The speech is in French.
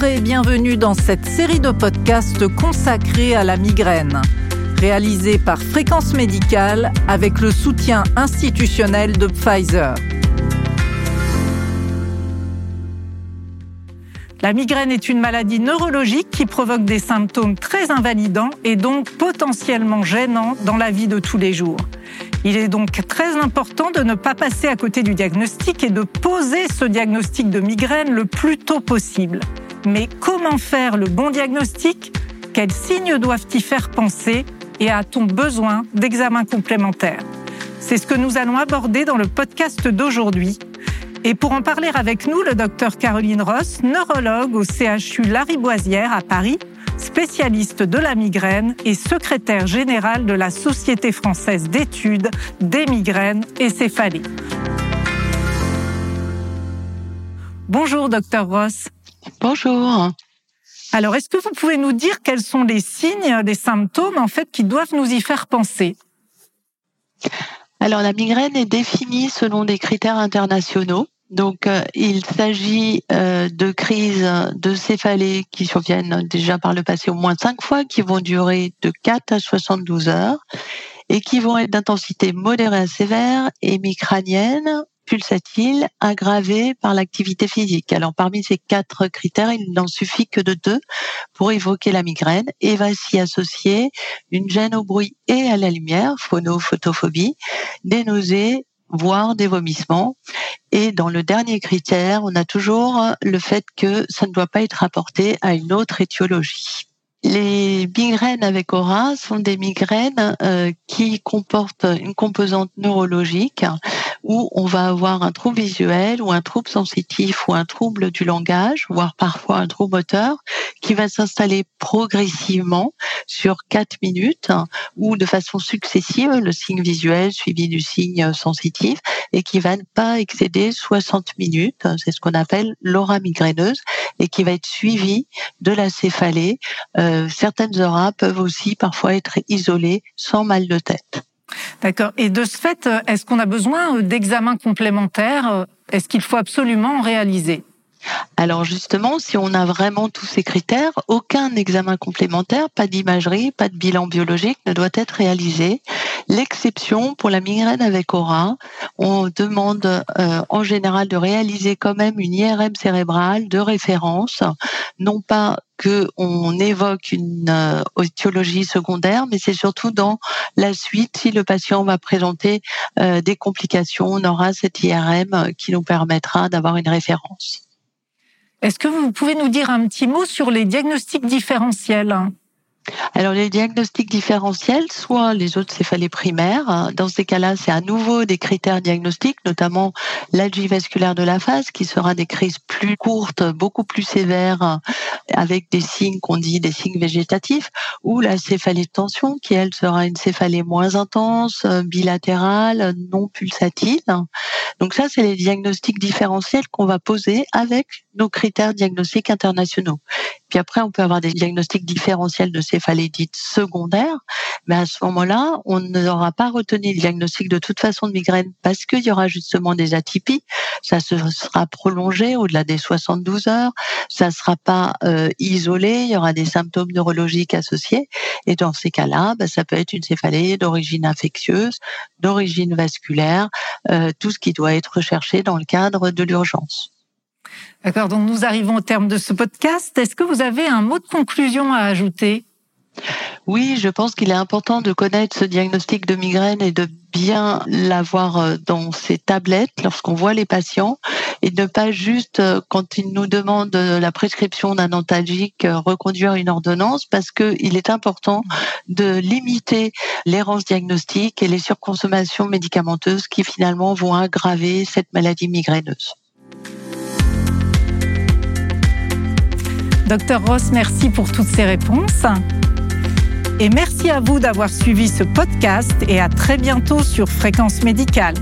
Bienvenue dans cette série de podcasts consacrée à la migraine, réalisée par Fréquence Médicale avec le soutien institutionnel de Pfizer. La migraine est une maladie neurologique qui provoque des symptômes très invalidants et donc potentiellement gênants dans la vie de tous les jours. Il est donc très important de ne pas passer à côté du diagnostic et de poser ce diagnostic de migraine le plus tôt possible. Mais comment faire le bon diagnostic? Quels signes doivent y faire penser? Et a-t-on besoin d'examens complémentaires? C'est ce que nous allons aborder dans le podcast d'aujourd'hui. Et pour en parler avec nous, le docteur Caroline Ross, neurologue au CHU Lariboisière à Paris, spécialiste de la migraine et secrétaire général de la Société française d'études des migraines et céphalées. Bonjour, docteur Ross. Bonjour. Alors, est-ce que vous pouvez nous dire quels sont les signes, les symptômes, en fait, qui doivent nous y faire penser? Alors, la migraine est définie selon des critères internationaux. Donc, euh, il s'agit euh, de crises de céphalée qui surviennent déjà par le passé au moins cinq fois, qui vont durer de 4 à 72 heures et qui vont être d'intensité modérée à sévère et mi-crânienne pulsatile aggravée par l'activité physique. Alors parmi ces quatre critères, il n'en suffit que de deux pour évoquer la migraine et va s'y associer une gêne au bruit et à la lumière, phonophotophobie, des nausées, voire des vomissements. Et dans le dernier critère, on a toujours le fait que ça ne doit pas être rapporté à une autre étiologie. Les migraines avec aura sont des migraines euh, qui comportent une composante neurologique où on va avoir un trouble visuel ou un trouble sensitif ou un trouble du langage, voire parfois un trouble moteur, qui va s'installer progressivement sur 4 minutes ou de façon successive, le signe visuel suivi du signe sensitif, et qui va ne pas excéder 60 minutes. C'est ce qu'on appelle l'aura migraineuse et qui va être suivi de la céphalée. Euh, certaines auras peuvent aussi parfois être isolées sans mal de tête. D'accord. Et de ce fait, euh, est-ce qu'on a besoin euh, d'examens complémentaires? Est-ce qu'il faut absolument en réaliser? Alors justement, si on a vraiment tous ces critères, aucun examen complémentaire, pas d'imagerie, pas de bilan biologique ne doit être réalisé. L'exception pour la migraine avec aura, on demande en général de réaliser quand même une IRM cérébrale de référence, non pas qu'on évoque une euh, étiologie secondaire, mais c'est surtout dans la suite, si le patient va présenter euh, des complications, on aura cette IRM qui nous permettra d'avoir une référence. Est-ce que vous pouvez nous dire un petit mot sur les diagnostics différentiels? Alors les diagnostics différentiels, soit les autres céphalées primaires, dans ces cas-là, c'est à nouveau des critères diagnostiques, notamment l'algie vasculaire de la phase, qui sera des crises plus courtes, beaucoup plus sévères, avec des signes qu'on dit des signes végétatifs, ou la céphalée de tension, qui elle sera une céphalée moins intense, bilatérale, non pulsatile. Donc ça, c'est les diagnostics différentiels qu'on va poser avec nos critères diagnostiques internationaux. Puis après, on peut avoir des diagnostics différentiels de céphalée dite secondaire, mais à ce moment-là, on n'aura pas retenu le diagnostic de toute façon de migraine parce qu'il y aura justement des atypies. Ça se sera prolongé au-delà des 72 heures. Ça sera pas euh, isolé. Il y aura des symptômes neurologiques associés. Et dans ces cas-là, bah, ça peut être une céphalée d'origine infectieuse, d'origine vasculaire, euh, tout ce qui doit être recherché dans le cadre de l'urgence. D'accord, donc nous arrivons au terme de ce podcast. Est-ce que vous avez un mot de conclusion à ajouter? Oui, je pense qu'il est important de connaître ce diagnostic de migraine et de bien l'avoir euh, dans ses tablettes lorsqu'on voit les patients et ne pas juste, euh, quand ils nous demandent la prescription d'un antalgique, euh, reconduire une ordonnance parce qu'il est important de limiter l'errance diagnostique et les surconsommations médicamenteuses qui finalement vont aggraver cette maladie migraineuse. Docteur Ross, merci pour toutes ces réponses. Et merci à vous d'avoir suivi ce podcast et à très bientôt sur Fréquence Médicale.